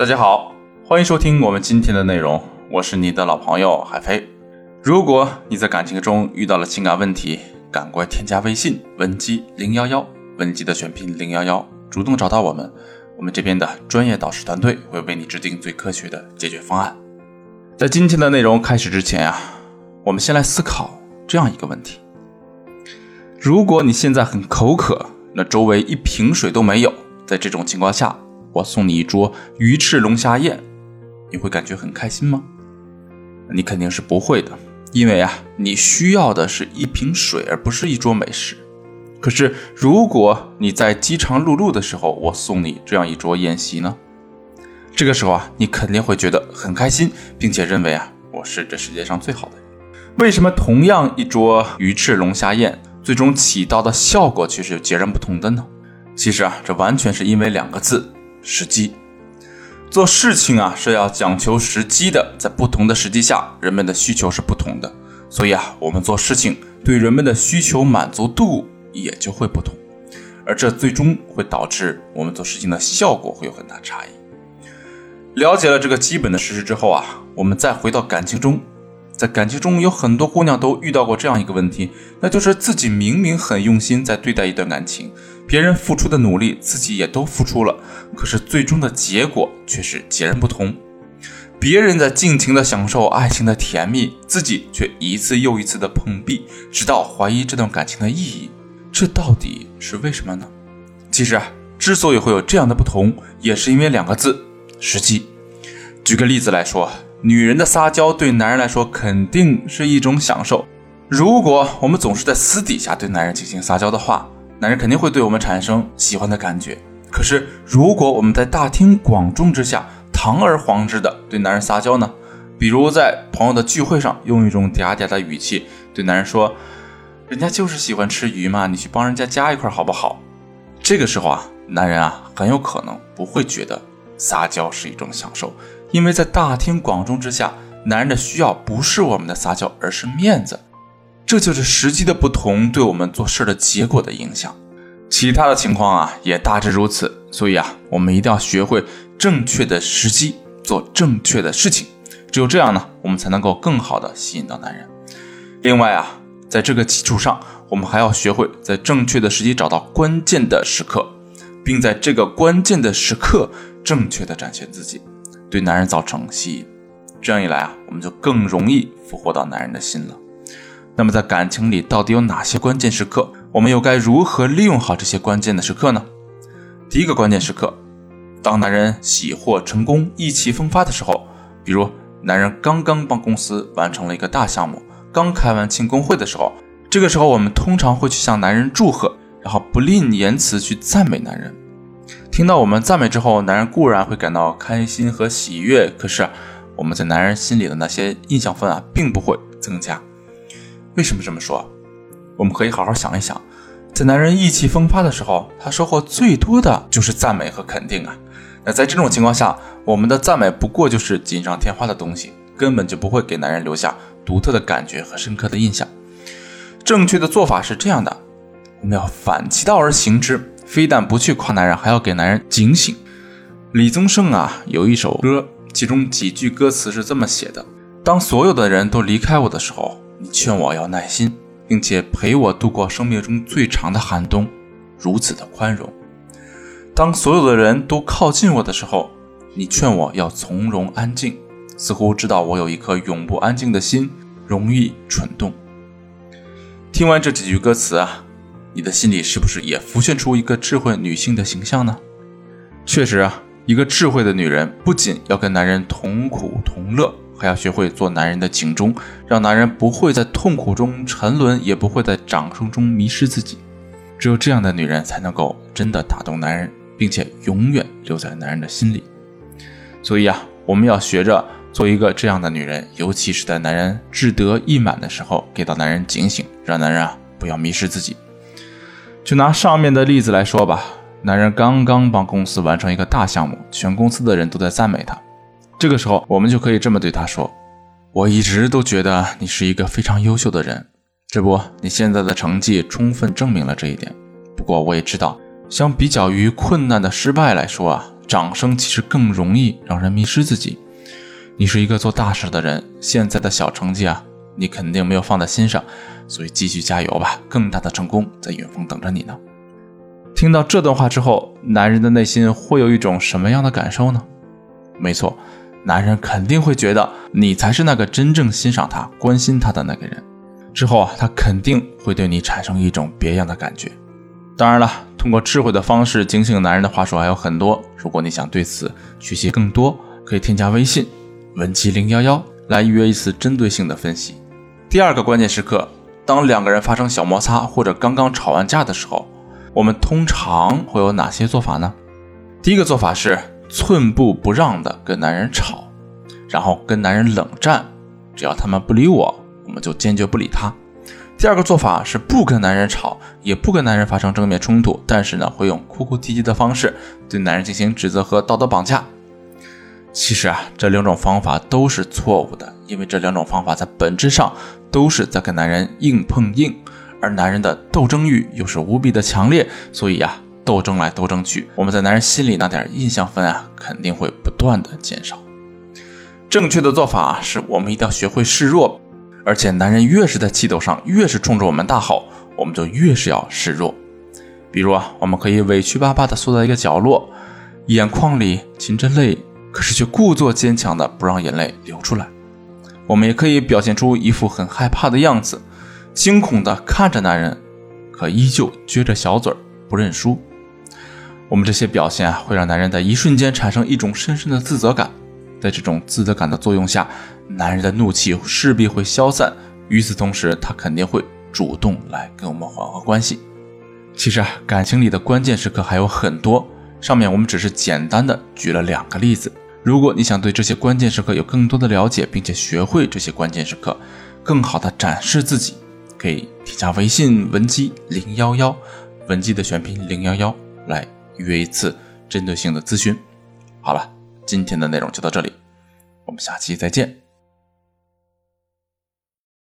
大家好，欢迎收听我们今天的内容，我是你的老朋友海飞。如果你在感情中遇到了情感问题，赶快添加微信文姬零幺幺，文姬的全拼零幺幺，主动找到我们，我们这边的专业导师团队会为你制定最科学的解决方案。在今天的内容开始之前啊，我们先来思考这样一个问题：如果你现在很口渴，那周围一瓶水都没有，在这种情况下。我送你一桌鱼翅龙虾宴，你会感觉很开心吗？你肯定是不会的，因为啊，你需要的是一瓶水，而不是一桌美食。可是，如果你在饥肠辘辘的时候，我送你这样一桌宴席呢？这个时候啊，你肯定会觉得很开心，并且认为啊，我是这世界上最好的人。为什么同样一桌鱼翅龙虾宴，最终起到的效果却是截然不同的呢？其实啊，这完全是因为两个字。时机，做事情啊是要讲求时机的，在不同的时机下，人们的需求是不同的，所以啊，我们做事情对人们的需求满足度也就会不同，而这最终会导致我们做事情的效果会有很大差异。了解了这个基本的事实之后啊，我们再回到感情中。在感情中，有很多姑娘都遇到过这样一个问题，那就是自己明明很用心在对待一段感情，别人付出的努力自己也都付出了，可是最终的结果却是截然不同。别人在尽情的享受爱情的甜蜜，自己却一次又一次的碰壁，直到怀疑这段感情的意义。这到底是为什么呢？其实啊，之所以会有这样的不同，也是因为两个字：时机。举个例子来说。女人的撒娇对男人来说肯定是一种享受。如果我们总是在私底下对男人进行撒娇的话，男人肯定会对我们产生喜欢的感觉。可是，如果我们在大庭广众之下堂而皇之的对男人撒娇呢？比如在朋友的聚会上，用一种嗲嗲的语气对男人说：“人家就是喜欢吃鱼嘛，你去帮人家夹一块好不好？”这个时候啊，男人啊很有可能不会觉得撒娇是一种享受。因为在大庭广众之下，男人的需要不是我们的撒娇，而是面子。这就是时机的不同对我们做事的结果的影响。其他的情况啊，也大致如此。所以啊，我们一定要学会正确的时机做正确的事情。只有这样呢，我们才能够更好的吸引到男人。另外啊，在这个基础上，我们还要学会在正确的时机找到关键的时刻，并在这个关键的时刻正确的展现自己。对男人造成吸引，这样一来啊，我们就更容易俘获到男人的心了。那么在感情里到底有哪些关键时刻？我们又该如何利用好这些关键的时刻呢？第一个关键时刻，当男人喜获成功、意气风发的时候，比如男人刚刚帮公司完成了一个大项目，刚开完庆功会的时候，这个时候我们通常会去向男人祝贺，然后不吝言辞去赞美男人。听到我们赞美之后，男人固然会感到开心和喜悦，可是我们在男人心里的那些印象分啊，并不会增加。为什么这么说？我们可以好好想一想，在男人意气风发的时候，他收获最多的就是赞美和肯定啊。那在这种情况下，我们的赞美不过就是锦上添花的东西，根本就不会给男人留下独特的感觉和深刻的印象。正确的做法是这样的，我们要反其道而行之。非但不去夸男人，还要给男人警醒。李宗盛啊，有一首歌，其中几句歌词是这么写的：当所有的人都离开我的时候，你劝我要耐心，并且陪我度过生命中最长的寒冬，如此的宽容；当所有的人都靠近我的时候，你劝我要从容安静，似乎知道我有一颗永不安静的心，容易蠢动。听完这几句歌词啊。你的心里是不是也浮现出一个智慧女性的形象呢？确实啊，一个智慧的女人不仅要跟男人同苦同乐，还要学会做男人的警钟，让男人不会在痛苦中沉沦，也不会在掌声中迷失自己。只有这样的女人才能够真的打动男人，并且永远留在男人的心里。所以啊，我们要学着做一个这样的女人，尤其是在男人志得意满的时候，给到男人警醒，让男人啊不要迷失自己。就拿上面的例子来说吧，男人刚刚帮公司完成一个大项目，全公司的人都在赞美他。这个时候，我们就可以这么对他说：“我一直都觉得你是一个非常优秀的人，这不，你现在的成绩充分证明了这一点。不过，我也知道，相比较于困难的失败来说啊，掌声其实更容易让人迷失自己。你是一个做大事的人，现在的小成绩啊，你肯定没有放在心上，所以继续加油吧，更大的成功在远方等着你呢。听到这段话之后，男人的内心会有一种什么样的感受呢？没错，男人肯定会觉得你才是那个真正欣赏他、关心他的那个人。之后啊，他肯定会对你产生一种别样的感觉。当然了，通过智慧的方式警醒男人的话术还有很多。如果你想对此学习更多，可以添加微信文姬零幺幺来预约一次针对性的分析。第二个关键时刻，当两个人发生小摩擦或者刚刚吵完架的时候，我们通常会有哪些做法呢？第一个做法是寸步不让的跟男人吵，然后跟男人冷战，只要他们不理我。我们就坚决不理他。第二个做法是不跟男人吵，也不跟男人发生正面冲突，但是呢，会用哭哭啼啼的方式对男人进行指责和道德绑架。其实啊，这两种方法都是错误的，因为这两种方法在本质上都是在跟男人硬碰硬，而男人的斗争欲又是无比的强烈，所以啊，斗争来斗争去，我们在男人心里那点印象分啊，肯定会不断的减少。正确的做法是我们一定要学会示弱。而且，男人越是在气头上，越是冲着我们大吼，我们就越是要示弱。比如啊，我们可以委屈巴巴地缩在一个角落，眼眶里噙着泪，可是却故作坚强的不让眼泪流出来。我们也可以表现出一副很害怕的样子，惊恐地看着男人，可依旧撅着小嘴儿不认输。我们这些表现啊，会让男人在一瞬间产生一种深深的自责感。在这种自责感的作用下，男人的怒气势必会消散。与此同时，他肯定会主动来跟我们缓和关系。其实啊，感情里的关键时刻还有很多，上面我们只是简单的举了两个例子。如果你想对这些关键时刻有更多的了解，并且学会这些关键时刻，更好的展示自己，可以添加微信文姬零幺幺，文姬的全拼零幺幺，来约一次针对性的咨询。好了。今天的内容就到这里，我们下期再见。